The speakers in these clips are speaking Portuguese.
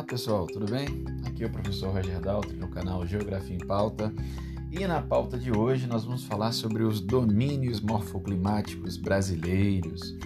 Olá pessoal, tudo bem? Aqui é o professor Roger Daltri no canal Geografia em Pauta e na pauta de hoje nós vamos falar sobre os domínios morfoclimáticos brasileiros.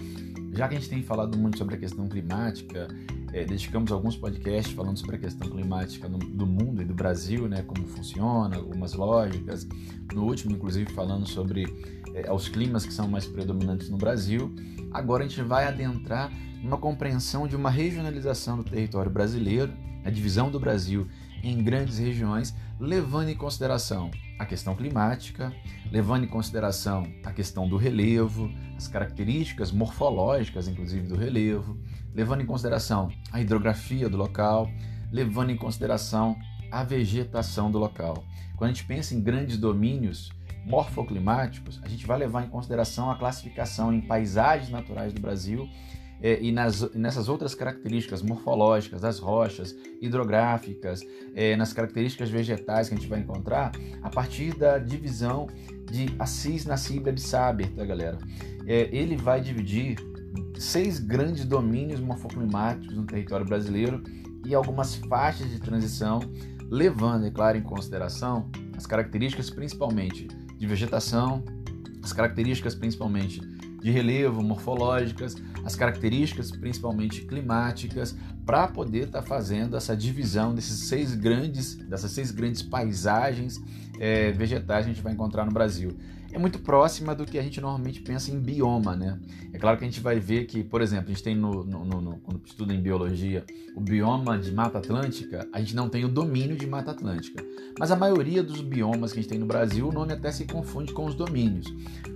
Já que a gente tem falado muito sobre a questão climática, é, dedicamos alguns podcasts falando sobre a questão climática no, do mundo e do Brasil, né, como funciona, algumas lógicas. No último, inclusive, falando sobre é, os climas que são mais predominantes no Brasil. Agora a gente vai adentrar uma compreensão de uma regionalização do território brasileiro, a divisão do Brasil em grandes regiões, levando em consideração a questão climática, levando em consideração a questão do relevo, as características morfológicas, inclusive, do relevo, levando em consideração a hidrografia do local, levando em consideração a vegetação do local. Quando a gente pensa em grandes domínios morfoclimáticos, a gente vai levar em consideração a classificação em paisagens naturais do Brasil é, e nas, nessas outras características morfológicas das rochas, hidrográficas, é, nas características vegetais que a gente vai encontrar a partir da divisão de Assis Nassib Absaber, tá galera? É, ele vai dividir seis grandes domínios morfoclimáticos no território brasileiro e algumas faixas de transição, levando, é claro, em consideração as características principalmente de vegetação, as características principalmente de relevo, morfológicas, as características principalmente climáticas, para poder estar tá fazendo essa divisão desses seis grandes, dessas seis grandes paisagens é, vegetais que a gente vai encontrar no Brasil é muito próxima do que a gente normalmente pensa em bioma, né? É claro que a gente vai ver que, por exemplo, a gente tem no, no, no, quando estuda em biologia o bioma de Mata Atlântica, a gente não tem o domínio de Mata Atlântica. Mas a maioria dos biomas que a gente tem no Brasil, o nome até se confunde com os domínios.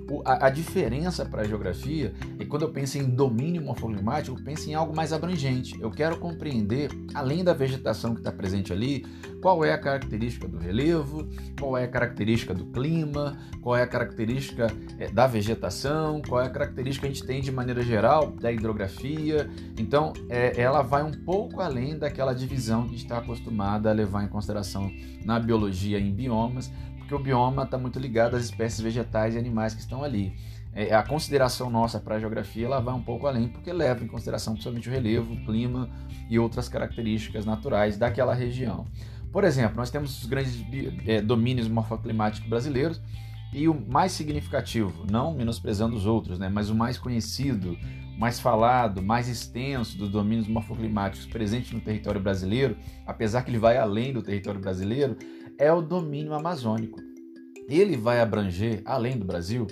O, a, a, diferença para a geografia é quando eu penso em domínio morfoclimático, eu penso em algo mais abrangente. Eu quero compreender, além da vegetação que está presente ali, qual é a característica do relevo, qual é a característica do clima, qual é a característica é, da vegetação, qual é a característica que a gente tem de maneira geral da hidrografia. Então, é, ela vai um pouco além daquela divisão que está acostumado a levar em consideração na biologia em biomas, porque o bioma está muito ligado às espécies vegetais e animais que estão ali. É, a consideração nossa para a geografia ela vai um pouco além, porque leva em consideração principalmente o relevo, o clima e outras características naturais daquela região. Por exemplo, nós temos os grandes é, domínios morfoclimáticos brasileiros e o mais significativo, não menosprezando os outros, né, mas o mais conhecido, mais falado, mais extenso dos domínios morfoclimáticos presentes no território brasileiro, apesar que ele vai além do território brasileiro, é o domínio amazônico. Ele vai abranger, além do Brasil,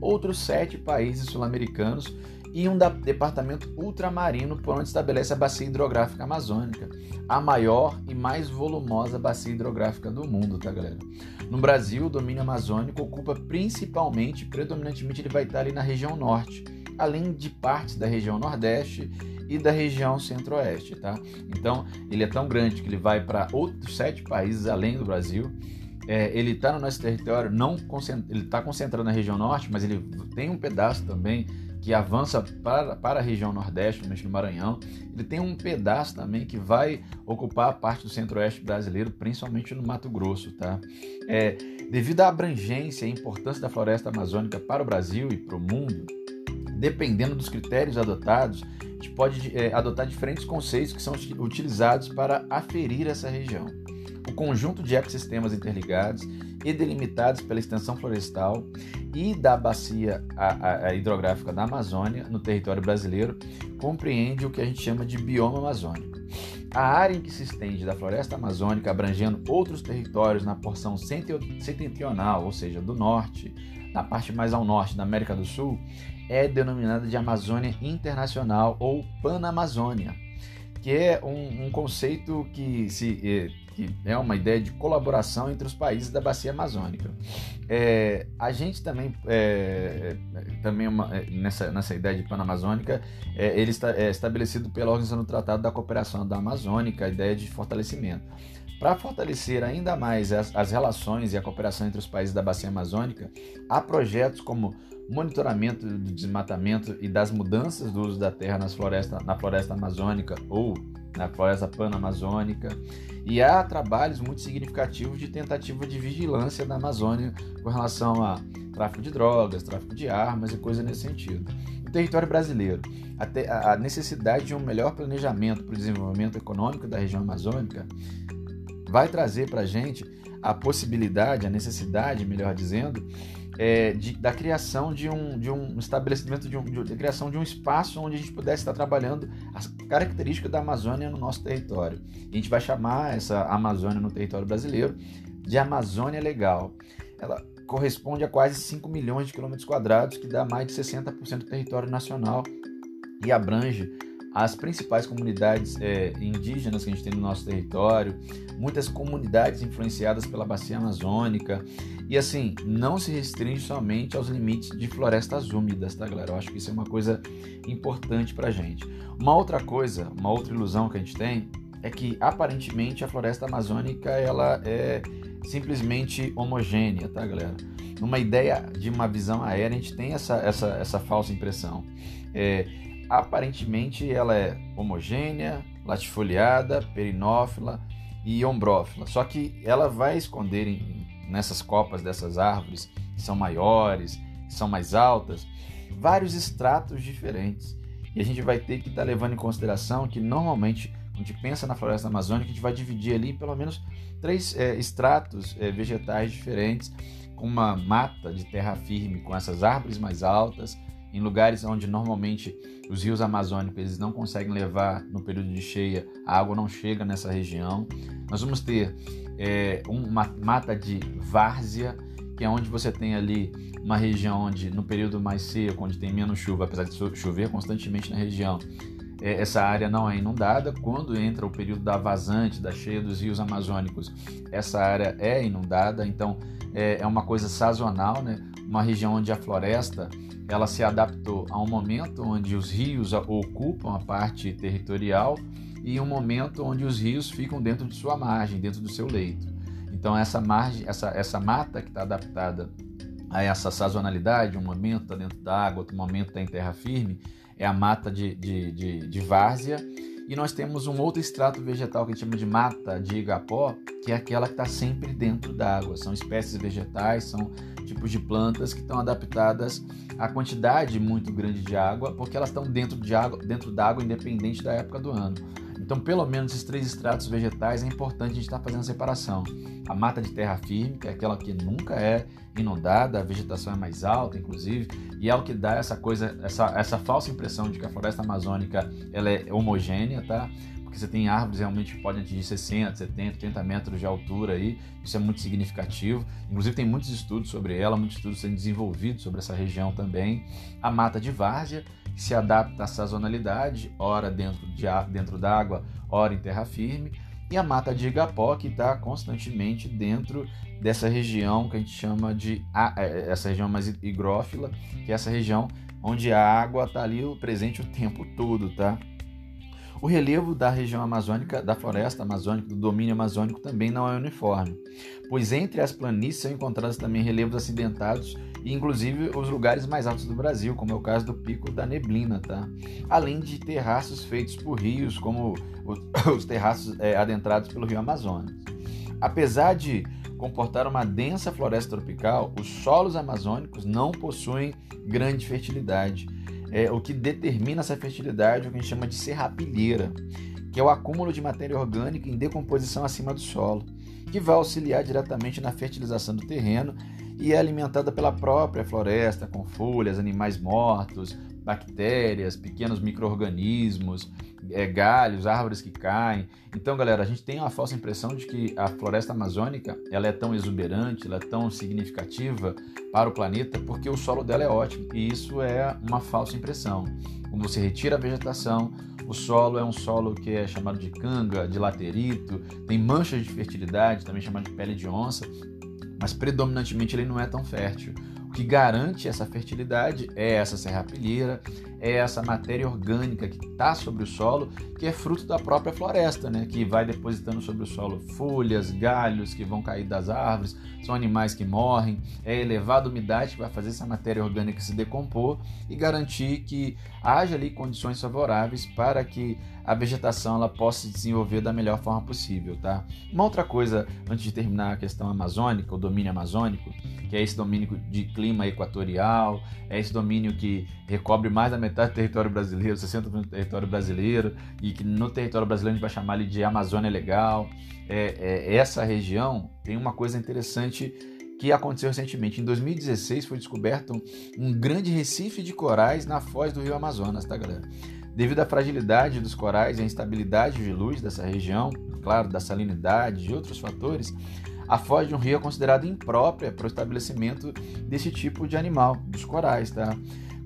outros sete países sul-americanos e um departamento ultramarino por onde estabelece a bacia hidrográfica amazônica, a maior e mais volumosa bacia hidrográfica do mundo, tá galera? No Brasil, o domínio amazônico ocupa principalmente, predominantemente ele vai estar ali na região norte, além de partes da região nordeste e da região centro-oeste, tá? Então, ele é tão grande que ele vai para outros sete países além do Brasil. É, ele está no nosso território, não ele está concentrado na região norte, mas ele tem um pedaço também que avança para, para a região nordeste, no Maranhão. Ele tem um pedaço também que vai ocupar a parte do centro-oeste brasileiro, principalmente no Mato Grosso. Tá? É, devido à abrangência e importância da floresta amazônica para o Brasil e para o mundo, dependendo dos critérios adotados, a gente pode é, adotar diferentes conceitos que são utilizados para aferir essa região. O conjunto de ecossistemas interligados e delimitados pela extensão florestal e da bacia a, a, hidrográfica da Amazônia, no território brasileiro, compreende o que a gente chama de bioma amazônico. A área em que se estende da floresta amazônica, abrangendo outros territórios na porção setentrional, ou seja, do norte, na parte mais ao norte da América do Sul, é denominada de Amazônia Internacional ou Panamazônia, que é um, um conceito que se eh, que é uma ideia de colaboração entre os países da bacia amazônica. É, a gente também, é, também uma, é, nessa, nessa ideia de panamazônica, é, ele está é estabelecido pela Organização do Tratado da Cooperação da Amazônica, a ideia de fortalecimento. Para fortalecer ainda mais as, as relações e a cooperação entre os países da bacia amazônica, há projetos como monitoramento do desmatamento e das mudanças do uso da terra nas floresta, na floresta amazônica ou na floresta panamazônica, e há trabalhos muito significativos de tentativa de vigilância na Amazônia com relação a tráfico de drogas, tráfico de armas e coisa nesse sentido. No território brasileiro, a, a necessidade de um melhor planejamento para o desenvolvimento econômico da região amazônica vai trazer para a gente a possibilidade, a necessidade, melhor dizendo, é, de, da criação de um, de um estabelecimento, de, um, de, criação de um espaço onde a gente pudesse estar trabalhando as características da Amazônia no nosso território. A gente vai chamar essa Amazônia no território brasileiro de Amazônia Legal. Ela corresponde a quase 5 milhões de quilômetros quadrados, que dá mais de 60% do território nacional e abrange as principais comunidades é, indígenas que a gente tem no nosso território, muitas comunidades influenciadas pela bacia amazônica. E assim, não se restringe somente aos limites de florestas úmidas, tá, galera? Eu acho que isso é uma coisa importante pra gente. Uma outra coisa, uma outra ilusão que a gente tem é que aparentemente a floresta amazônica ela é simplesmente homogênea, tá, galera? Numa ideia de uma visão aérea, a gente tem essa, essa, essa falsa impressão. É, aparentemente ela é homogênea, latifoliada, perinófila e ombrófila. Só que ela vai esconder em, nessas copas dessas árvores, que são maiores, que são mais altas, vários estratos diferentes. E a gente vai ter que estar tá levando em consideração que normalmente, quando a gente pensa na floresta amazônica, a gente vai dividir ali pelo menos três é, estratos é, vegetais diferentes, com uma mata de terra firme, com essas árvores mais altas, em lugares onde normalmente os rios amazônicos eles não conseguem levar no período de cheia, a água não chega nessa região. Nós vamos ter é, uma mata de várzea, que é onde você tem ali uma região onde no período mais seco, onde tem menos chuva, apesar de chover constantemente na região, é, essa área não é inundada. Quando entra o período da vazante, da cheia dos rios amazônicos, essa área é inundada. Então é, é uma coisa sazonal, né? Uma região onde a floresta ela se adaptou a um momento onde os rios ocupam a parte territorial e um momento onde os rios ficam dentro de sua margem, dentro do seu leito. Então essa margem, essa, essa mata que está adaptada a essa sazonalidade, um momento está dentro da água, outro momento está em terra firme, é a mata de, de, de, de várzea e nós temos um outro extrato vegetal que a gente chama de mata de igapó, que é aquela que está sempre dentro d'água. São espécies vegetais, são tipos de plantas que estão adaptadas à quantidade muito grande de água, porque elas estão dentro de água, dentro d'água, independente da época do ano. Então, pelo menos esses três estratos vegetais é importante a gente estar tá fazendo a separação. A mata de terra firme, que é aquela que nunca é inundada, a vegetação é mais alta, inclusive, e é o que dá essa coisa, essa, essa falsa impressão de que a floresta amazônica ela é homogênea, tá? Porque você tem árvores realmente que podem atingir 60, 70, 80 metros de altura aí, isso é muito significativo. Inclusive tem muitos estudos sobre ela, muitos estudos sendo desenvolvidos sobre essa região também. A mata de várzea, que se adapta à sazonalidade, ora dentro, de, dentro d'água, ora em terra firme, e a mata de igapó, que está constantemente dentro dessa região que a gente chama de é, essa região mais higrófila, que é essa região onde a água está ali presente o tempo todo, tá? O relevo da região amazônica, da floresta amazônica, do domínio amazônico também não é uniforme, pois entre as planícies são encontrados também relevos acidentados e inclusive os lugares mais altos do Brasil, como é o caso do Pico da Neblina, tá? Além de terraços feitos por rios, como os terraços é, adentrados pelo Rio Amazonas. Apesar de comportar uma densa floresta tropical, os solos amazônicos não possuem grande fertilidade é, o que determina essa fertilidade o que a gente chama de serrapilheira, que é o acúmulo de matéria orgânica em decomposição acima do solo, que vai auxiliar diretamente na fertilização do terreno e é alimentada pela própria floresta, com folhas, animais mortos, bactérias, pequenos micro-organismos, é, galhos, árvores que caem. Então, galera, a gente tem uma falsa impressão de que a floresta amazônica ela é tão exuberante, ela é tão significativa para o planeta porque o solo dela é ótimo. E isso é uma falsa impressão. Quando você retira a vegetação, o solo é um solo que é chamado de canga, de laterito, tem manchas de fertilidade, também chamado de pele de onça, mas predominantemente ele não é tão fértil. Que garante essa fertilidade é essa serrapilheira, é essa matéria orgânica que está sobre o solo, que é fruto da própria floresta, né? que vai depositando sobre o solo folhas, galhos que vão cair das árvores, são animais que morrem, é elevada umidade que vai fazer essa matéria orgânica se decompor e garantir que haja ali condições favoráveis para que a vegetação ela possa se desenvolver da melhor forma possível, tá? Uma outra coisa, antes de terminar a questão amazônica, o domínio amazônico, que é esse domínio de clima equatorial, é esse domínio que recobre mais da metade do território brasileiro, 60% do território brasileiro, e que no território brasileiro a gente vai chamar ali de Amazônia Legal. É, é, essa região tem uma coisa interessante que aconteceu recentemente. Em 2016 foi descoberto um, um grande recife de corais na foz do rio Amazonas, tá, galera? Devido à fragilidade dos corais e à instabilidade de luz dessa região, claro, da salinidade e outros fatores, a foz de um rio é considerada imprópria para o estabelecimento desse tipo de animal, dos corais, tá?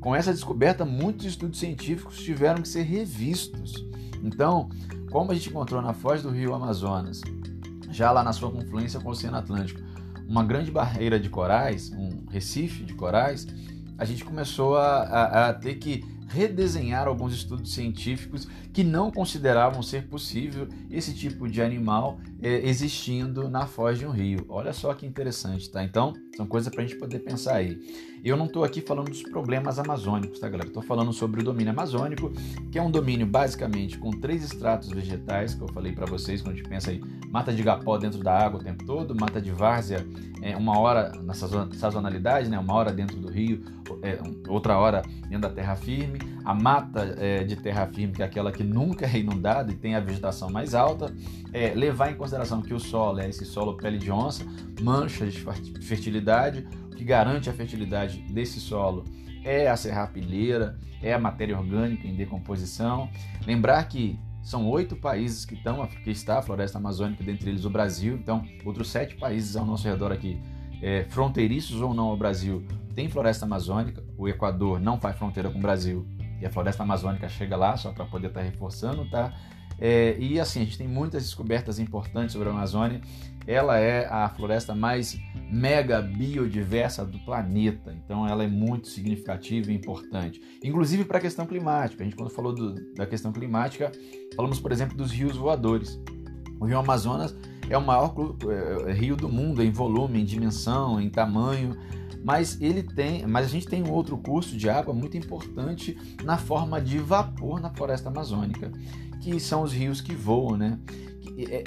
Com essa descoberta, muitos estudos científicos tiveram que ser revistos. Então, como a gente encontrou na foz do rio Amazonas, já lá na sua confluência com o Oceano Atlântico, uma grande barreira de corais, um recife de corais, a gente começou a, a, a ter que redesenhar alguns estudos científicos que não consideravam ser possível esse tipo de animal existindo na foz de um rio. Olha só que interessante, tá? Então, são coisas para a gente poder pensar aí. Eu não estou aqui falando dos problemas amazônicos, tá, galera? Estou falando sobre o domínio amazônico, que é um domínio basicamente com três estratos vegetais, que eu falei para vocês quando a gente pensa aí, mata de gapó dentro da água o tempo todo, mata de várzea é, uma hora na sazonalidade, né? Uma hora dentro do rio, é, outra hora dentro da terra firme, a mata é, de terra firme, que é aquela que nunca é inundada e tem a vegetação mais alta, é, levar em consideração que o solo é esse solo pele de onça, mancha de fertilidade, o que garante a fertilidade desse solo é a serrapilheira, é a matéria orgânica em decomposição. Lembrar que são oito países que estão, que está a floresta amazônica, dentre eles o Brasil, então outros sete países ao nosso redor aqui, é, fronteiriços ou não ao Brasil, tem floresta amazônica. O Equador não faz fronteira com o Brasil e a floresta amazônica chega lá só para poder estar tá reforçando, tá? É, e assim, a gente tem muitas descobertas importantes sobre a Amazônia. Ela é a floresta mais mega biodiversa do planeta, então ela é muito significativa e importante. Inclusive para a questão climática. A gente, quando falou do, da questão climática, falamos, por exemplo, dos rios voadores. O rio Amazonas é o maior é, rio do mundo em volume, em dimensão, em tamanho mas ele tem, mas a gente tem um outro curso de água muito importante na forma de vapor na floresta amazônica, que são os rios que voam, né?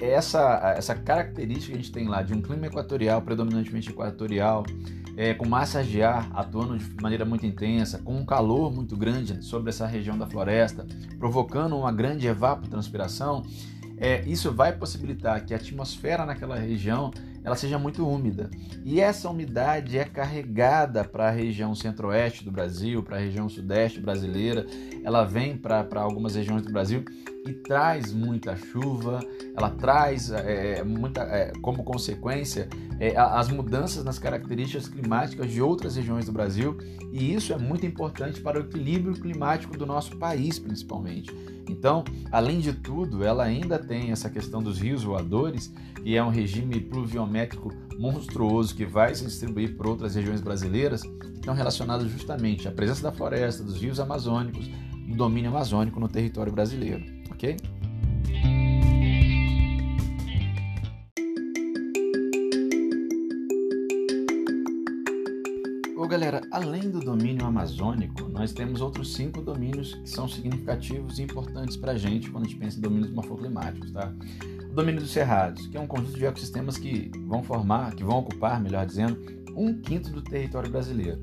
Essa, essa característica que a gente tem lá de um clima equatorial, predominantemente equatorial, é, com massas de ar atuando de maneira muito intensa, com um calor muito grande sobre essa região da floresta, provocando uma grande evapotranspiração, é, isso vai possibilitar que a atmosfera naquela região ela seja muito úmida. E essa umidade é carregada para a região centro-oeste do Brasil, para a região sudeste brasileira, ela vem para algumas regiões do Brasil e traz muita chuva, ela traz é, muita, é, como consequência é, as mudanças nas características climáticas de outras regiões do Brasil, e isso é muito importante para o equilíbrio climático do nosso país, principalmente. Então, além de tudo, ela ainda tem essa questão dos rios voadores, que é um regime pluviométrico monstruoso que vai se distribuir por outras regiões brasileiras, que estão relacionadas justamente à presença da floresta, dos rios amazônicos, do domínio amazônico no território brasileiro, ok? galera, além do domínio amazônico, nós temos outros cinco domínios que são significativos e importantes para a gente quando a gente pensa em domínios morfoclimáticos, tá? O domínio dos cerrados, que é um conjunto de ecossistemas que vão formar, que vão ocupar, melhor dizendo, um quinto do território brasileiro.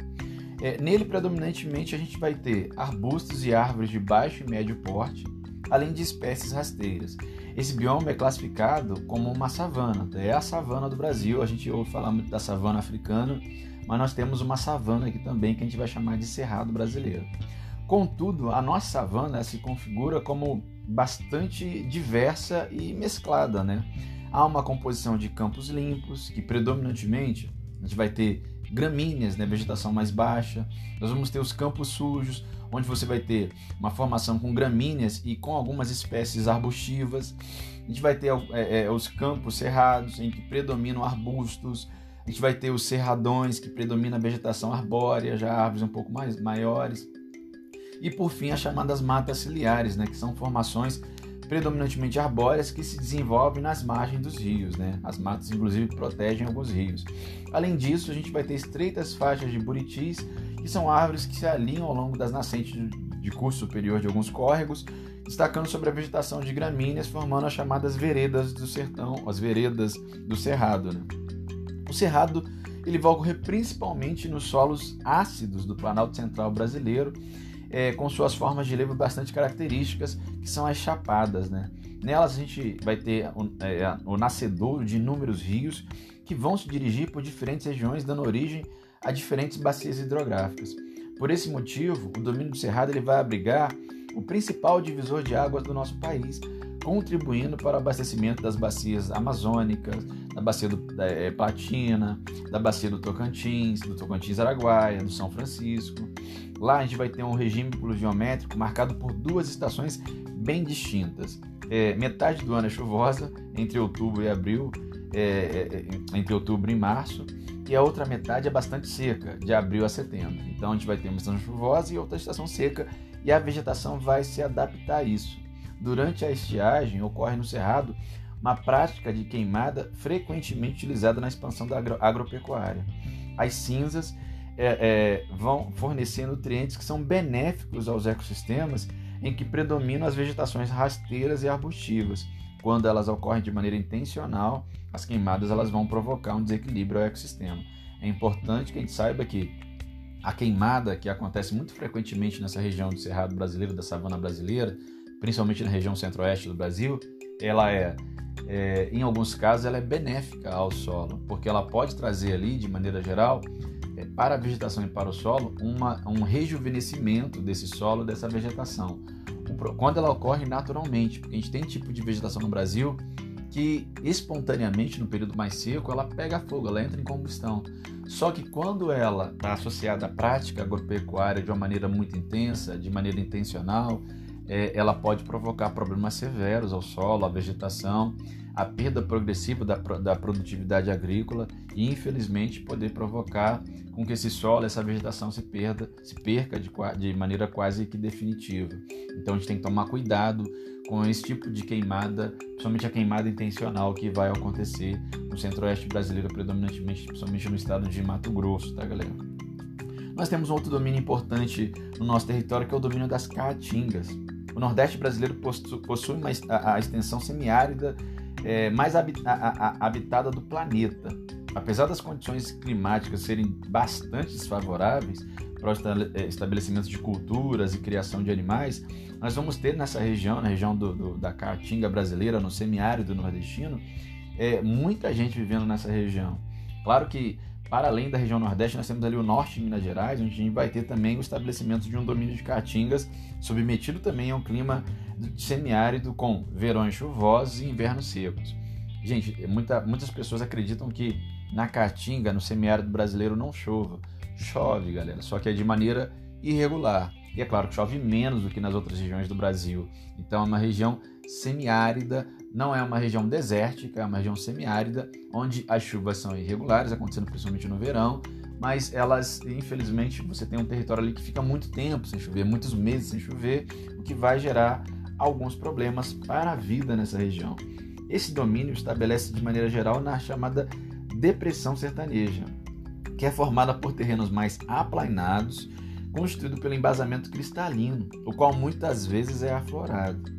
É, nele, predominantemente, a gente vai ter arbustos e árvores de baixo e médio porte, além de espécies rasteiras. Esse bioma é classificado como uma savana, é a savana do Brasil. A gente ouve falar muito da savana africana, mas nós temos uma savana aqui também que a gente vai chamar de cerrado brasileiro. Contudo, a nossa savana se configura como bastante diversa e mesclada, né? Há uma composição de campos limpos, que predominantemente a gente vai ter gramíneas, né, vegetação mais baixa. Nós vamos ter os campos sujos, onde você vai ter uma formação com gramíneas e com algumas espécies arbustivas. A gente vai ter é, é, os campos cerrados, em que predominam arbustos, a gente vai ter os cerradões, que predomina a vegetação arbórea, já árvores um pouco mais maiores. E por fim, as chamadas matas ciliares, né, que são formações predominantemente arbóreas que se desenvolvem nas margens dos rios. Né? As matas, inclusive, protegem alguns rios. Além disso, a gente vai ter estreitas faixas de buritis, são árvores que se alinham ao longo das nascentes de curso superior de alguns córregos, destacando sobre a vegetação de gramíneas, formando as chamadas veredas do sertão, as veredas do cerrado. Né? O cerrado ele vai ocorrer principalmente nos solos ácidos do Planalto Central brasileiro, é, com suas formas de relevo bastante características, que são as chapadas. Né? Nelas a gente vai ter o, é, o nascedouro de inúmeros rios que vão se dirigir por diferentes regiões, dando origem a diferentes bacias hidrográficas. Por esse motivo, o domínio do Cerrado ele vai abrigar o principal divisor de águas do nosso país, contribuindo para o abastecimento das bacias amazônicas, da bacia do, da é, Platina, da bacia do Tocantins, do Tocantins Araguaia, do São Francisco. Lá a gente vai ter um regime pluviométrico marcado por duas estações bem distintas. É, metade do ano é chuvosa, entre outubro e abril, é, é, é, entre outubro e março, e a outra metade é bastante seca, de abril a setembro. Então a gente vai ter uma estação chuvosa e outra estação seca, e a vegetação vai se adaptar a isso. Durante a estiagem, ocorre no Cerrado uma prática de queimada frequentemente utilizada na expansão da agro agropecuária. As cinzas é, é, vão fornecer nutrientes que são benéficos aos ecossistemas em que predominam as vegetações rasteiras e arbustivas. Quando elas ocorrem de maneira intencional, as queimadas elas vão provocar um desequilíbrio ao ecossistema. É importante que a gente saiba que a queimada, que acontece muito frequentemente nessa região do Cerrado brasileiro, da savana brasileira, principalmente na região centro-oeste do Brasil, ela é, é, em alguns casos, ela é benéfica ao solo, porque ela pode trazer ali, de maneira geral, é, para a vegetação e para o solo, uma, um rejuvenescimento desse solo, dessa vegetação. Quando ela ocorre naturalmente, porque a gente tem tipo de vegetação no Brasil que espontaneamente, no período mais seco, ela pega fogo, ela entra em combustão. Só que quando ela está associada à prática agropecuária de uma maneira muito intensa, de maneira intencional, é, ela pode provocar problemas severos ao solo, à vegetação, a perda progressiva da, da produtividade agrícola e, infelizmente, poder provocar com que esse solo, essa vegetação se perda, se perca de, de maneira quase que definitiva. Então a gente tem que tomar cuidado com esse tipo de queimada, principalmente a queimada intencional que vai acontecer no centro-oeste brasileiro, predominantemente, principalmente no estado de Mato Grosso, tá galera? Nós temos um outro domínio importante no nosso território que é o domínio das caatingas. O Nordeste brasileiro possui uma, a, a extensão semiárida é, mais a, a, habitada do planeta. Apesar das condições climáticas serem bastante desfavoráveis para o é, estabelecimento de culturas e criação de animais, nós vamos ter nessa região, na região do, do, da Caatinga brasileira, no semiárido nordestino, é, muita gente vivendo nessa região. Claro que para além da região Nordeste, nós temos ali o Norte de Minas Gerais, onde a gente vai ter também o estabelecimento de um domínio de caatingas, submetido também a um clima semiárido com verões chuvosos e invernos secos. Gente, muita, muitas pessoas acreditam que na caatinga, no semiárido brasileiro, não chova. Chove, galera, só que é de maneira irregular. E é claro que chove menos do que nas outras regiões do Brasil. Então é uma região semiárida, não é uma região desértica, é uma região semiárida, onde as chuvas são irregulares, acontecendo principalmente no verão, mas elas, infelizmente, você tem um território ali que fica muito tempo sem chover, muitos meses sem chover, o que vai gerar alguns problemas para a vida nessa região. Esse domínio estabelece de maneira geral na chamada depressão sertaneja, que é formada por terrenos mais aplainados, constituído pelo embasamento cristalino, o qual muitas vezes é aflorado.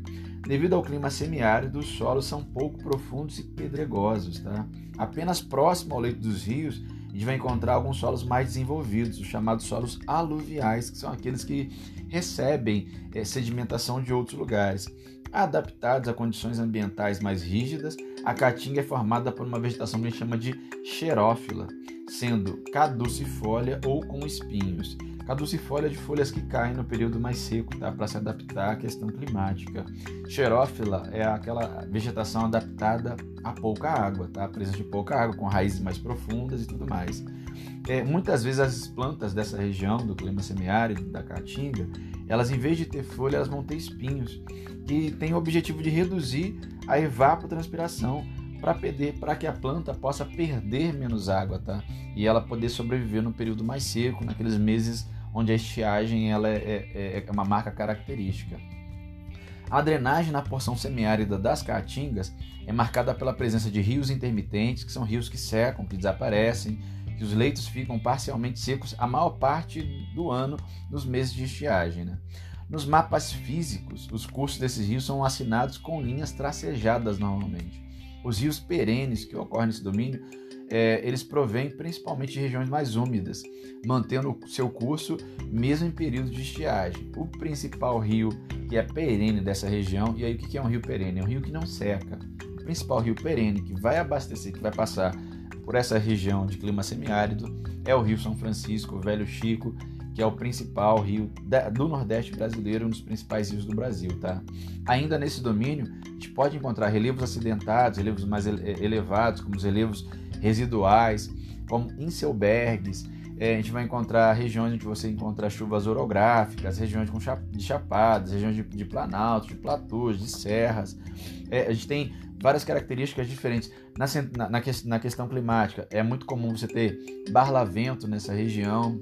Devido ao clima semiárido, os solos são pouco profundos e pedregosos. Tá? Apenas próximo ao leito dos rios, a gente vai encontrar alguns solos mais desenvolvidos, os chamados solos aluviais, que são aqueles que recebem é, sedimentação de outros lugares. Adaptados a condições ambientais mais rígidas, a caatinga é formada por uma vegetação que a gente chama de xerófila, sendo caducifólia ou com espinhos. Caducifólia de folhas que caem no período mais seco, tá? Para se adaptar à questão climática. Xerófila é aquela vegetação adaptada a pouca água, tá? Presença de pouca água, com raízes mais profundas e tudo mais. É, muitas vezes as plantas dessa região, do clima semiárido, da caatinga, elas em vez de ter folha, elas vão ter espinhos, que tem o objetivo de reduzir a evapotranspiração para que a planta possa perder menos água, tá? E ela poder sobreviver no período mais seco, naqueles meses onde a estiagem ela é, é, é uma marca característica. A drenagem na porção semiárida das caatingas é marcada pela presença de rios intermitentes, que são rios que secam, que desaparecem, que os leitos ficam parcialmente secos a maior parte do ano nos meses de estiagem. Né? Nos mapas físicos, os cursos desses rios são assinados com linhas tracejadas normalmente. Os rios perenes que ocorrem nesse domínio é, eles provêm principalmente de regiões mais úmidas, mantendo seu curso mesmo em períodos de estiagem. O principal rio que é perene dessa região, e aí o que é um rio perene? É um rio que não seca. O principal rio perene que vai abastecer, que vai passar por essa região de clima semiárido, é o Rio São Francisco, Velho Chico, que é o principal rio do Nordeste brasileiro, um dos principais rios do Brasil, tá? Ainda nesse domínio, a gente pode encontrar relevos acidentados, relevos mais elevados, como os relevos residuais, como inselbergs. É, a gente vai encontrar regiões onde você encontra chuvas orográficas, regiões com de chapadas, regiões de, de planaltos, de platôs, de serras. É, a gente tem várias características diferentes. Na, na, na, questão climática, é muito comum você ter barlavento nessa região,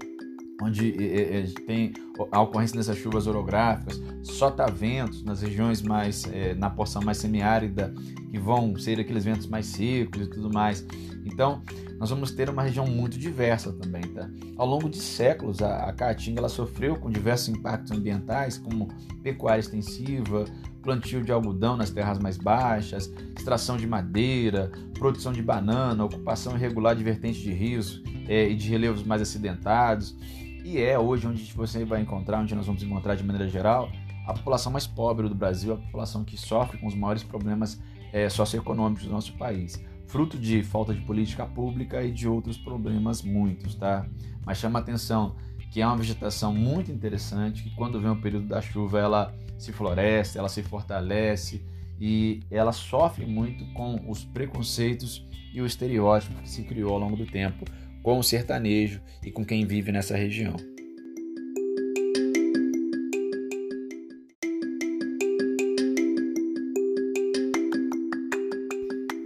onde é, é, tem a ocorrência dessas chuvas orográficas, sotaventos nas regiões mais, é, na porção mais semiárida, que vão ser aqueles ventos mais secos e tudo mais. Então, nós vamos ter uma região muito diversa também, tá? Ao longo de séculos, a, a Caatinga ela sofreu com diversos impactos ambientais, como pecuária extensiva, plantio de algodão nas terras mais baixas, extração de madeira, produção de banana, ocupação irregular de vertentes de rios é, e de relevos mais acidentados. E é hoje onde você vai encontrar, onde nós vamos encontrar de maneira geral, a população mais pobre do Brasil, a população que sofre com os maiores problemas é, socioeconômicos do nosso país, fruto de falta de política pública e de outros problemas muitos, tá? Mas chama atenção que é uma vegetação muito interessante, que quando vem o período da chuva ela se floresce, ela se fortalece e ela sofre muito com os preconceitos e o estereótipo que se criou ao longo do tempo com o sertanejo e com quem vive nessa região.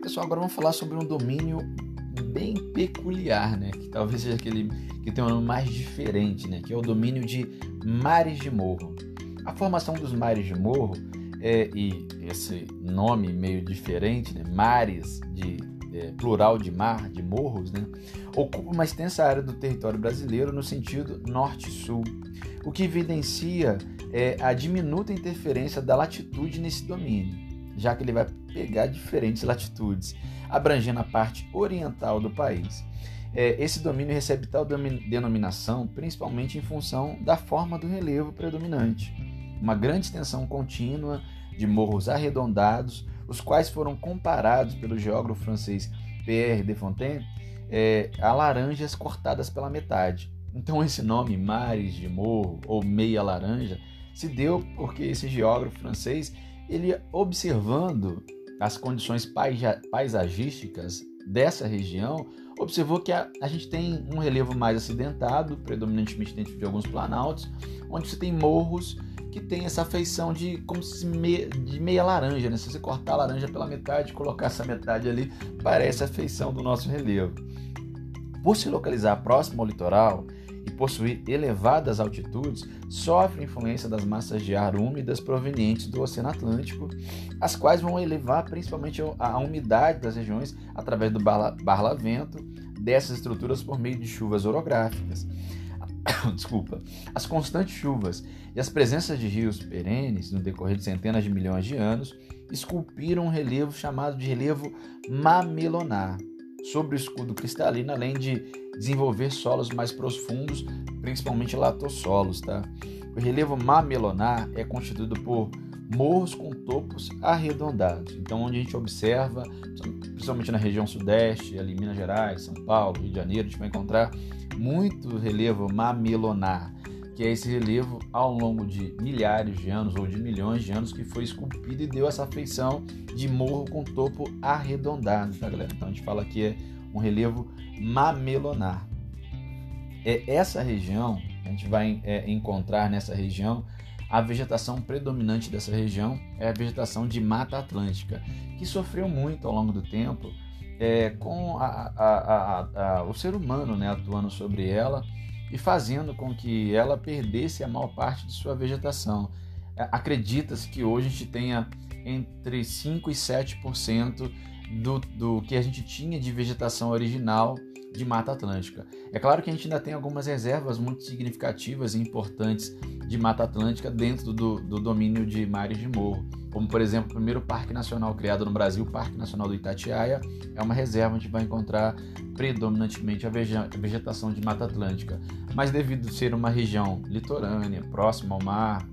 Pessoal, agora vamos falar sobre um domínio bem peculiar, né? Que talvez seja aquele que tem um nome mais diferente, né? Que é o domínio de mares de morro. A formação dos mares de morro é, e esse nome meio diferente, né? mares de é, plural de mar, de morros, né? ocupa uma extensa área do território brasileiro no sentido norte-sul, o que evidencia é, a diminuta interferência da latitude nesse domínio, já que ele vai pegar diferentes latitudes, abrangendo a parte oriental do país. É, esse domínio recebe tal denominação principalmente em função da forma do relevo predominante uma grande extensão contínua de morros arredondados, os quais foram comparados pelo geógrafo francês Pierre de Fontaine é, a laranjas cortadas pela metade. Então esse nome mares de morro ou meia laranja se deu porque esse geógrafo francês ele observando as condições paisagísticas dessa região observou que a, a, gente tem um relevo mais acidentado, predominantemente dentro de alguns planaltos, onde você tem morros que tem essa feição de como se de meia laranja, né? Se você cortar a laranja pela metade, colocar essa metade ali, parece a feição do nosso relevo. Por se localizar próximo ao litoral e possuir elevadas altitudes, sofre influência das massas de ar úmidas provenientes do Oceano Atlântico, as quais vão elevar principalmente a umidade das regiões através do barlavento dessas estruturas por meio de chuvas orográficas. Desculpa. As constantes chuvas e as presenças de rios perenes no decorrer de centenas de milhões de anos esculpiram um relevo chamado de relevo mamelonar sobre o escudo cristalino, além de desenvolver solos mais profundos, principalmente latossolos. Tá? O relevo mamelonar é constituído por morros com topos arredondados. Então, onde a gente observa, principalmente na região sudeste, ali Minas Gerais, São Paulo, Rio de Janeiro, a gente vai encontrar muito relevo mamelonar, que é esse relevo ao longo de milhares de anos ou de milhões de anos que foi esculpido e deu essa feição de morro com topo arredondado, tá galera? Então a gente fala que é um relevo mamelonar. É essa região, a gente vai é, encontrar nessa região a vegetação predominante dessa região é a vegetação de Mata Atlântica, que sofreu muito ao longo do tempo é, com a, a, a, o ser humano né, atuando sobre ela e fazendo com que ela perdesse a maior parte de sua vegetação. É, acredita-se que hoje a gente tenha entre 5 e 7% do, do que a gente tinha de vegetação original de Mata Atlântica. É claro que a gente ainda tem algumas reservas muito significativas e importantes de Mata Atlântica dentro do, do domínio de mares de morro, como por exemplo o primeiro parque nacional criado no Brasil, o Parque Nacional do Itatiaia, é uma reserva onde vai encontrar predominantemente a vegetação de Mata Atlântica, mas devido a ser uma região litorânea, próxima ao mar,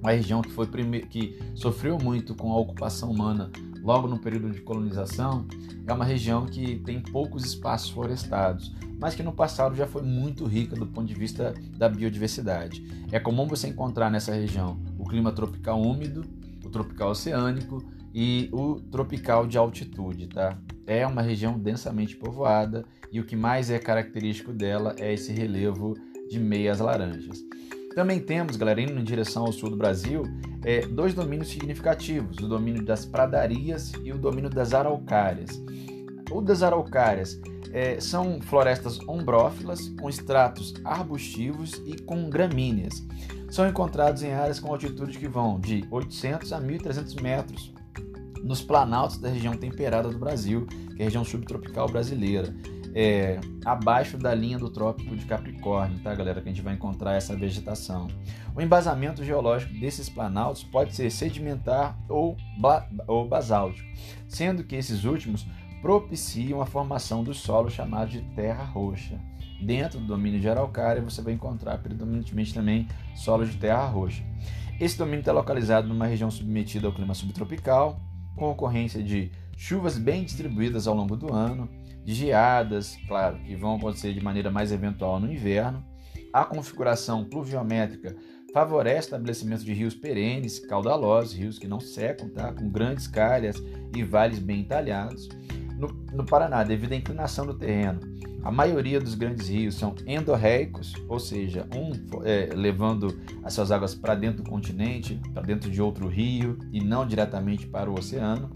uma região que foi que sofreu muito com a ocupação humana logo no período de colonização, é uma região que tem poucos espaços florestados, mas que no passado já foi muito rica do ponto de vista da biodiversidade. É comum você encontrar nessa região o clima tropical úmido, o tropical oceânico e o tropical de altitude, tá? É uma região densamente povoada e o que mais é característico dela é esse relevo de meias laranjas. Também temos, galera, indo em direção ao sul do Brasil, é, dois domínios significativos: o domínio das pradarias e o domínio das araucárias. O das araucárias é, são florestas ombrófilas com estratos arbustivos e com gramíneas. São encontrados em áreas com altitude que vão de 800 a 1.300 metros nos planaltos da região temperada do Brasil, que é a região subtropical brasileira é, abaixo da linha do Trópico de Capricórnio, tá, galera? Que a gente vai encontrar essa vegetação. O embasamento geológico desses planaltos pode ser sedimentar ou, ou basáltico, sendo que esses últimos propiciam a formação do solo chamado de terra roxa. Dentro do domínio de Araucária, você vai encontrar predominantemente também solo de terra roxa. Esse domínio está localizado numa região submetida ao clima subtropical, com ocorrência de chuvas bem distribuídas ao longo do ano, geadas, claro, que vão acontecer de maneira mais eventual no inverno. A configuração pluviométrica favorece o estabelecimento de rios perenes, caudalosos, rios que não secam, tá? com grandes calhas e vales bem entalhados. No, no Paraná, devido à inclinação do terreno, a maioria dos grandes rios são endorreicos, ou seja, um é, levando as suas águas para dentro do continente, para dentro de outro rio e não diretamente para o oceano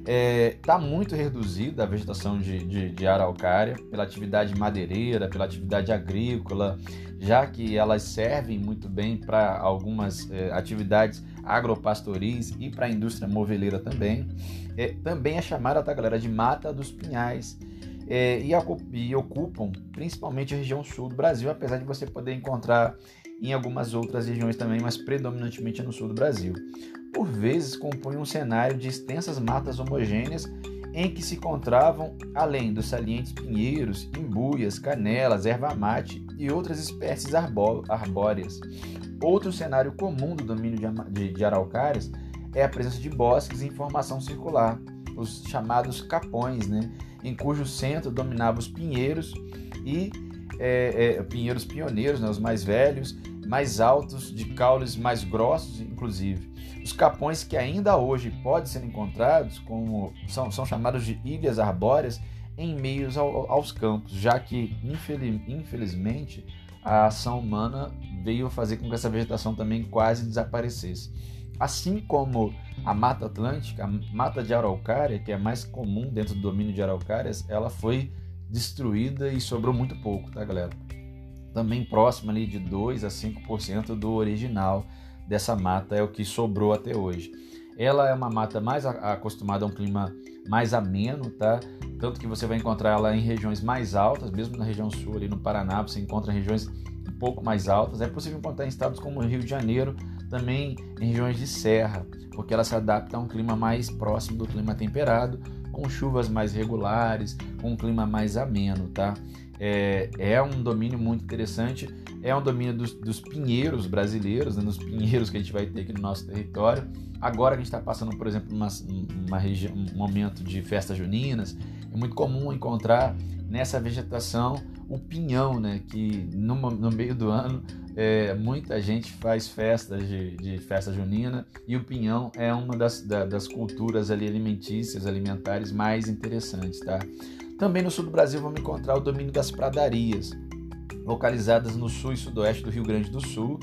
está é, tá muito reduzida a vegetação de, de, de, araucária pela atividade madeireira, pela atividade agrícola, já que elas servem muito bem para algumas é, atividades agropastoris e para a indústria moveleira também. É, também é chamada, tá, galera, de Mata dos Pinhais. É, e, e ocupam principalmente a região sul do Brasil, apesar de você poder encontrar em algumas outras regiões também, mas predominantemente no sul do Brasil por vezes compõem um cenário de extensas matas homogêneas em que se encontravam, além dos salientes pinheiros, imbuias, canelas, erva mate e outras espécies arbóreas. Outro cenário comum do domínio de, de araucárias é a presença de bosques em formação circular, os chamados capões, né, em cujo centro dominavam os pinheiros e é, é, pinheiros pioneiros, né, os mais velhos, mais altos, de caules mais grossos, inclusive. Os capões que ainda hoje podem ser encontrados como são, são chamados de ilhas arbóreas em meios ao, aos campos, já que infeliz, infelizmente a ação humana veio fazer com que essa vegetação também quase desaparecesse. Assim como a Mata Atlântica, a Mata de Araucária, que é mais comum dentro do domínio de araucárias, ela foi destruída e sobrou muito pouco, tá, galera? Também próximo ali de 2 a 5% do original dessa mata é o que sobrou até hoje. Ela é uma mata mais acostumada a um clima mais ameno, tá? Tanto que você vai encontrar ela em regiões mais altas, mesmo na região sul, ali no Paraná, você encontra regiões um pouco mais altas. É possível encontrar em estados como o Rio de Janeiro, também em regiões de serra, porque ela se adapta a um clima mais próximo do clima temperado, com chuvas mais regulares, com um clima mais ameno, tá? É, é um domínio muito interessante é um domínio dos, dos pinheiros brasileiros, né, nos pinheiros que a gente vai ter aqui no nosso território. Agora que a gente está passando, por exemplo, uma, uma região, um momento de festas juninas, é muito comum encontrar nessa vegetação o pinhão, né? Que no, no meio do ano é, muita gente faz festas de, de, festa junina e o pinhão é uma das, da, das culturas ali alimentícias, alimentares mais interessantes, tá? Também no sul do Brasil vamos encontrar o domínio das pradarias, localizadas no sul e sudoeste do Rio Grande do Sul,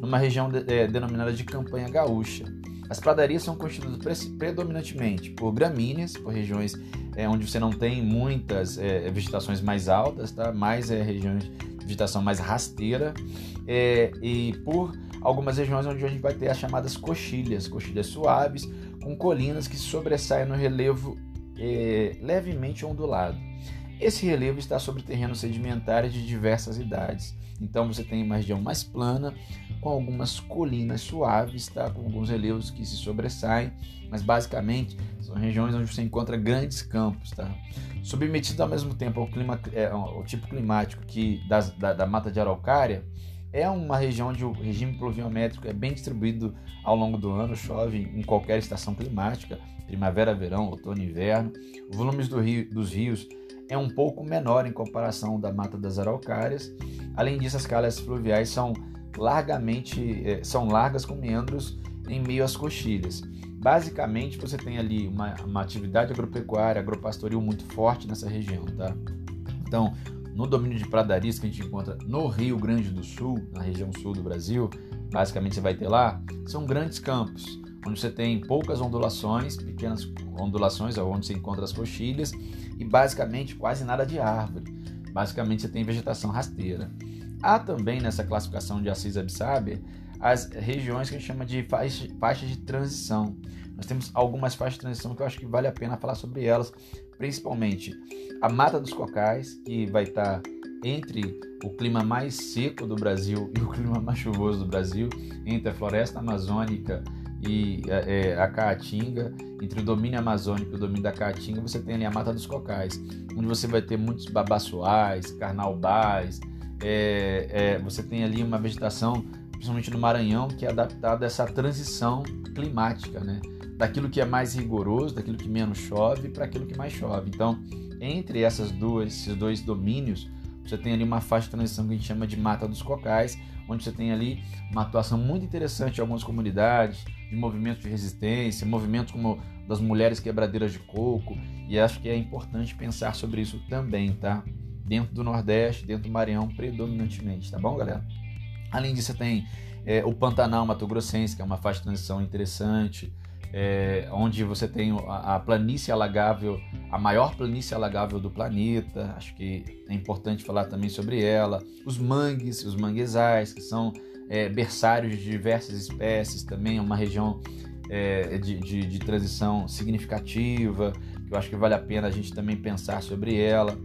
numa região de, é, denominada de Campanha Gaúcha. As pradarias são constituídas predominantemente por gramíneas, por regiões é, onde você não tem muitas é, vegetações mais altas, tá? mais é, regiões de vegetação mais rasteira, é, e por algumas regiões onde a gente vai ter as chamadas coxilhas, coxilhas suaves, com colinas que sobressaem no relevo é, levemente ondulado. Esse relevo está sobre terrenos sedimentares de diversas idades. Então você tem uma região mais plana, com algumas colinas suaves, tá? com alguns relevos que se sobressaem, mas basicamente são regiões onde você encontra grandes campos. Tá? Submetido ao mesmo tempo ao, clima, é, ao tipo climático que das, da, da mata de araucária, é uma região onde o regime pluviométrico é bem distribuído ao longo do ano, chove em qualquer estação climática, primavera, verão, outono e inverno. Os volumes do rio, dos rios é um pouco menor em comparação da mata das araucárias. Além disso, as calhas fluviais são largamente eh, são largas com meandros em meio às coxilhas. Basicamente, você tem ali uma, uma atividade agropecuária, agropastoril muito forte nessa região, tá? Então, no domínio de pradarias que a gente encontra no Rio Grande do Sul, na região sul do Brasil, basicamente você vai ter lá, são grandes campos, onde você tem poucas ondulações, pequenas ondulações, onde você encontra as coxilhas, e basicamente quase nada de árvore. Basicamente você tem vegetação rasteira. Há também nessa classificação de Assis Abissabia as regiões que a gente chama de faixas de transição. Nós temos algumas faixas de transição que eu acho que vale a pena falar sobre elas, principalmente a Mata dos Cocais, que vai estar entre o clima mais seco do Brasil e o clima mais chuvoso do Brasil, entre a floresta amazônica e é, a Caatinga, entre o domínio amazônico e o domínio da Caatinga, você tem ali a Mata dos Cocais, onde você vai ter muitos babaçoais, carnaubais, é, é, você tem ali uma vegetação, principalmente no Maranhão, que é adaptada a essa transição climática, né? daquilo que é mais rigoroso, daquilo que menos chove, para aquilo que mais chove. Então, entre essas duas, esses dois domínios, você tem ali uma faixa de transição que a gente chama de Mata dos Cocais, onde você tem ali uma atuação muito interessante em algumas comunidades, de movimentos de resistência, movimentos como das mulheres quebradeiras de coco, e acho que é importante pensar sobre isso também, tá? Dentro do Nordeste, dentro do Maranhão, predominantemente, tá bom, galera? Além disso, tem é, o Pantanal Mato Grossense, que é uma faixa de transição interessante, é, onde você tem a, a, planície alagável, a maior planície alagável do planeta, acho que é importante falar também sobre ela, os mangues, os manguezais, que são é, berçários de diversas espécies, também é uma região é, de, de, de transição significativa, que eu acho que vale a pena a gente também pensar sobre ela.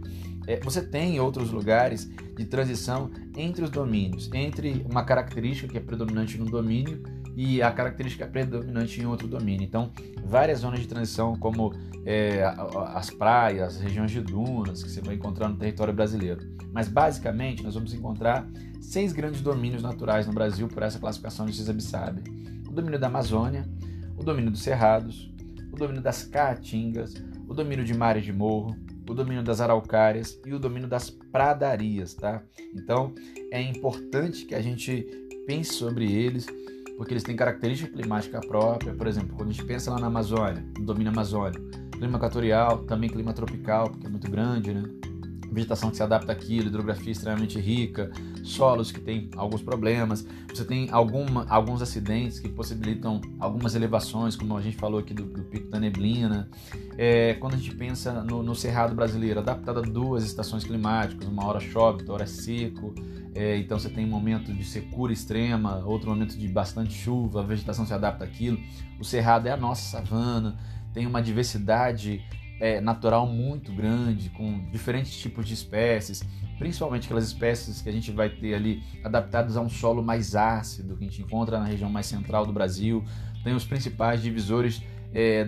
É, você tem outros lugares de transição entre os domínios, entre uma característica que é predominante no domínio e a característica predominante em outro domínio. Então, várias zonas de transição, como é, as praias, as regiões de dunas, que você vai encontrar no território brasileiro. Mas, basicamente, nós vamos encontrar seis grandes domínios naturais no Brasil por essa classificação de Cisabissabe. O domínio da Amazônia, o domínio dos Cerrados, o domínio das Caatingas, o domínio de mares de morro, o domínio das araucárias e o domínio das pradarias, tá? Então, é importante que a gente pense sobre eles porque eles têm característica climática própria. Por exemplo, quando a gente pensa lá na Amazônia, no domínio amazônico, clima equatorial, também clima tropical, porque é muito grande, né? Vegetação que se adapta àquilo, hidrografia extremamente rica, solos que têm alguns problemas. Você tem alguma, alguns acidentes que possibilitam algumas elevações, como a gente falou aqui do, do pico da neblina. É, quando a gente pensa no, no cerrado brasileiro, adaptado a duas estações climáticas, uma hora chove, outra hora é seco. É, então você tem um momento de secura extrema, outro momento de bastante chuva, a vegetação se adapta àquilo. O cerrado é a nossa savana, tem uma diversidade é, natural muito grande, com diferentes tipos de espécies, principalmente aquelas espécies que a gente vai ter ali adaptadas a um solo mais ácido, que a gente encontra na região mais central do Brasil. Tem os principais divisores é,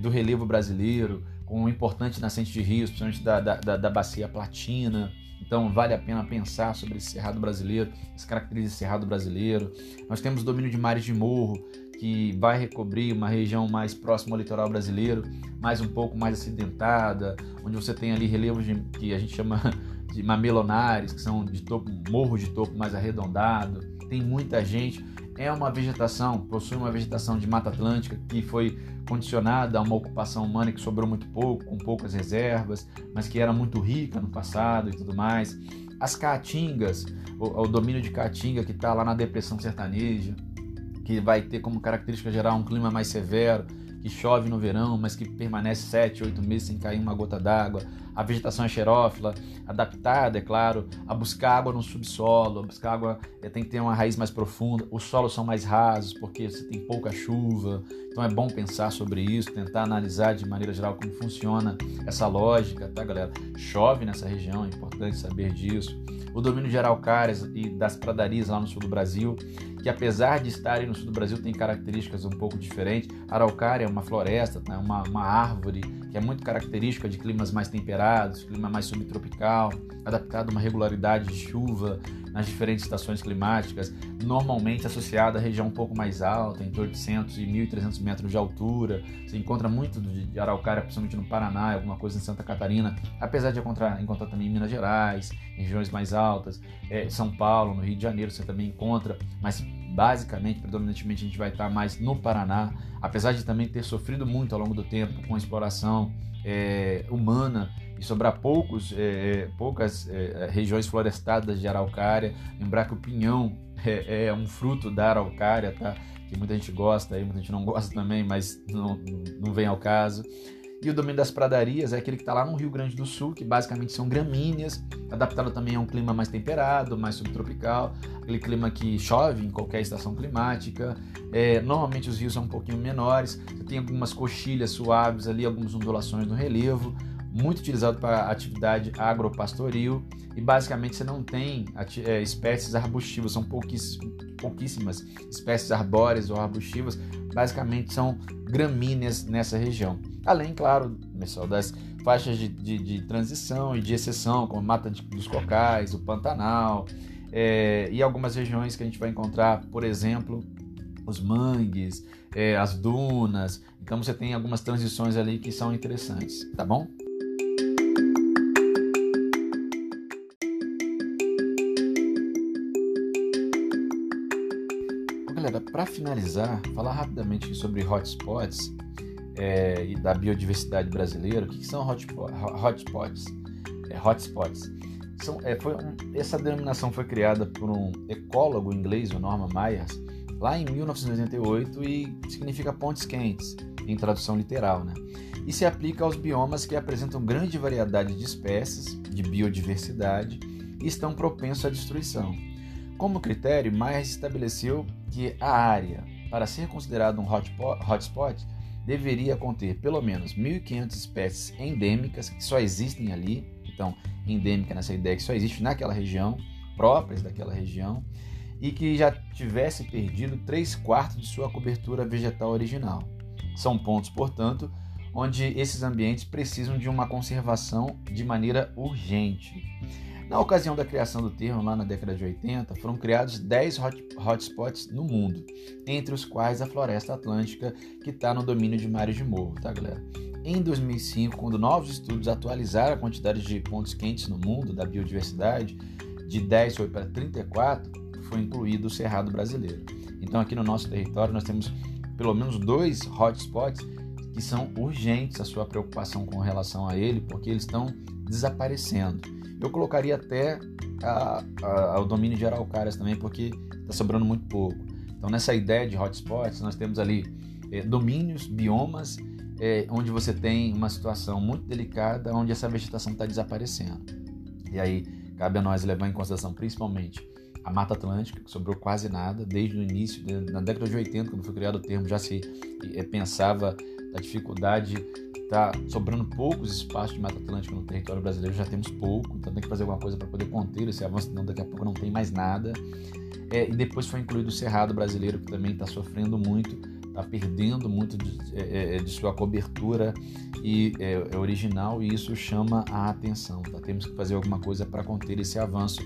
do relevo brasileiro, com um importante nascente de rios, principalmente da, da, da bacia platina. Então vale a pena pensar sobre esse cerrado brasileiro, as características desse cerrado brasileiro. Nós temos domínio de mares de morro, que vai recobrir uma região mais próxima ao litoral brasileiro, mais um pouco mais acidentada, onde você tem ali relevos de, que a gente chama de mamelonares, que são de topo, morro de topo mais arredondado. Tem muita gente. É uma vegetação, possui uma vegetação de Mata Atlântica que foi condicionada a uma ocupação humana que sobrou muito pouco, com poucas reservas, mas que era muito rica no passado e tudo mais. As caatingas, o, o domínio de caatinga que está lá na depressão sertaneja, que vai ter como característica geral um clima mais severo, que chove no verão, mas que permanece 7, 8 meses sem cair uma gota d'água. A vegetação é xerófila, adaptada, é claro, a buscar água no subsolo, a buscar água é, tem que ter uma raiz mais profunda. Os solos são mais rasos porque você tem pouca chuva. Então é bom pensar sobre isso, tentar analisar de maneira geral como funciona essa lógica, tá, galera? Chove nessa região, é importante saber disso. O domínio de araucárias e das pradarias lá no sul do Brasil, que apesar de estarem no sul do Brasil, tem características um pouco diferentes. Araucária é uma floresta, né? uma, uma árvore que é muito característica de climas mais temperados, clima mais subtropical, adaptado a uma regularidade de chuva nas diferentes estações climáticas, normalmente associada à região um pouco mais alta, entre 800 e 1.300 metros de altura. Você encontra muito de araucária, principalmente no Paraná, alguma coisa em Santa Catarina, apesar de encontrar, encontrar também em Minas Gerais, regiões mais altas, é, São Paulo, no Rio de Janeiro você também encontra, mas basicamente, predominantemente, a gente vai estar mais no Paraná, apesar de também ter sofrido muito ao longo do tempo com a exploração é, humana e sobrar poucos, é, é poucas é, regiões florestadas de araucária. Lembrar que o pinhão é, é, um fruto da araucária, tá? que muita gente gosta, e muita gente não gosta também, mas não, não vem ao caso. E o domínio das pradarias é aquele que está lá no Rio Grande do Sul, que basicamente são gramíneas, adaptado também a um clima mais temperado, mais subtropical, aquele clima que chove em qualquer estação climática. É, normalmente os rios são um pouquinho menores, tem algumas coxilhas suaves ali, algumas ondulações no relevo, muito utilizado para atividade agropastoril e basicamente você não tem é, espécies arbustivas, são pouquíssimas espécies arbóreas ou arbustivas, basicamente são gramíneas nessa região. Além, claro, pessoal, das faixas de, de, de transição e de exceção, como Mata dos Cocais, o Pantanal, é, e algumas regiões que a gente vai encontrar, por exemplo, os mangues, é, as dunas. Então você tem algumas transições ali que são interessantes, tá bom? galera, para finalizar, falar rapidamente sobre hotspots é, da biodiversidade brasileira. O que, que são hotspots? É, hotspots. São, é, foi um, essa denominação foi criada por um ecólogo inglês, o Norman Myers, lá em 1988 e significa pontes quentes, em tradução literal, né? E se aplica aos biomas que apresentam grande variedade de espécies, de biodiversidade e estão propensos à destruição. Como critério, Myers estabeleceu que a área, para ser considerado um hotspot, deveria conter pelo menos 1.500 espécies endêmicas que só existem ali. Então, endêmica nessa ideia que só existe naquela região, próprias daquela região, e que já tivesse perdido 3 quartos de sua cobertura vegetal original. São pontos, portanto, onde esses ambientes precisam de uma conservação de maneira urgente. Na ocasião da criação do termo, lá na década de 80, foram criados 10 hot, hotspots no mundo, entre os quais a Floresta Atlântica, que está no domínio de mares de morro, tá, galera? Em 2005, quando novos estudos atualizaram a quantidade de pontos quentes no mundo da biodiversidade, de 10 foi para 34, foi incluído o Cerrado Brasileiro. Então, aqui no nosso território, nós temos pelo menos dois hotspots que são urgentes a sua preocupação com relação a ele, porque eles estão desaparecendo. Eu colocaria até a, a, o domínio de araucárias também, porque está sobrando muito pouco. Então, nessa ideia de hotspots, nós temos ali é, domínios, biomas, é, onde você tem uma situação muito delicada, onde essa vegetação está desaparecendo. E aí, cabe a nós levar em consideração principalmente a Mata Atlântica, que sobrou quase nada, desde o início, na década de 80, quando foi criado o termo, já se é, pensava a dificuldade está sobrando poucos espaços de Mata Atlântica no território brasileiro, já temos pouco, então tem que fazer alguma coisa para poder conter esse avanço, senão daqui a pouco não tem mais nada. É, e depois foi incluído o Cerrado brasileiro, que também está sofrendo muito, está perdendo muito de, é, é, é, de, sua cobertura e é, é, original, e isso chama a atenção. Tá? Temos que fazer alguma coisa para conter esse avanço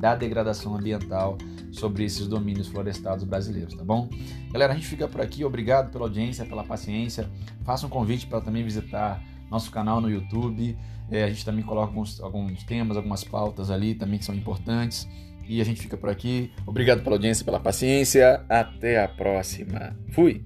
da degradação ambiental sobre esses domínios florestados brasileiros, tá bom? Galera, a gente fica por aqui. Obrigado pela audiência, pela paciência. Faça um convite para também visitar nosso canal no YouTube. É, a gente também coloca alguns, alguns temas, algumas pautas ali também que são importantes. E a gente fica por aqui. Obrigado pela audiência, pela paciência. Até a próxima. Fui!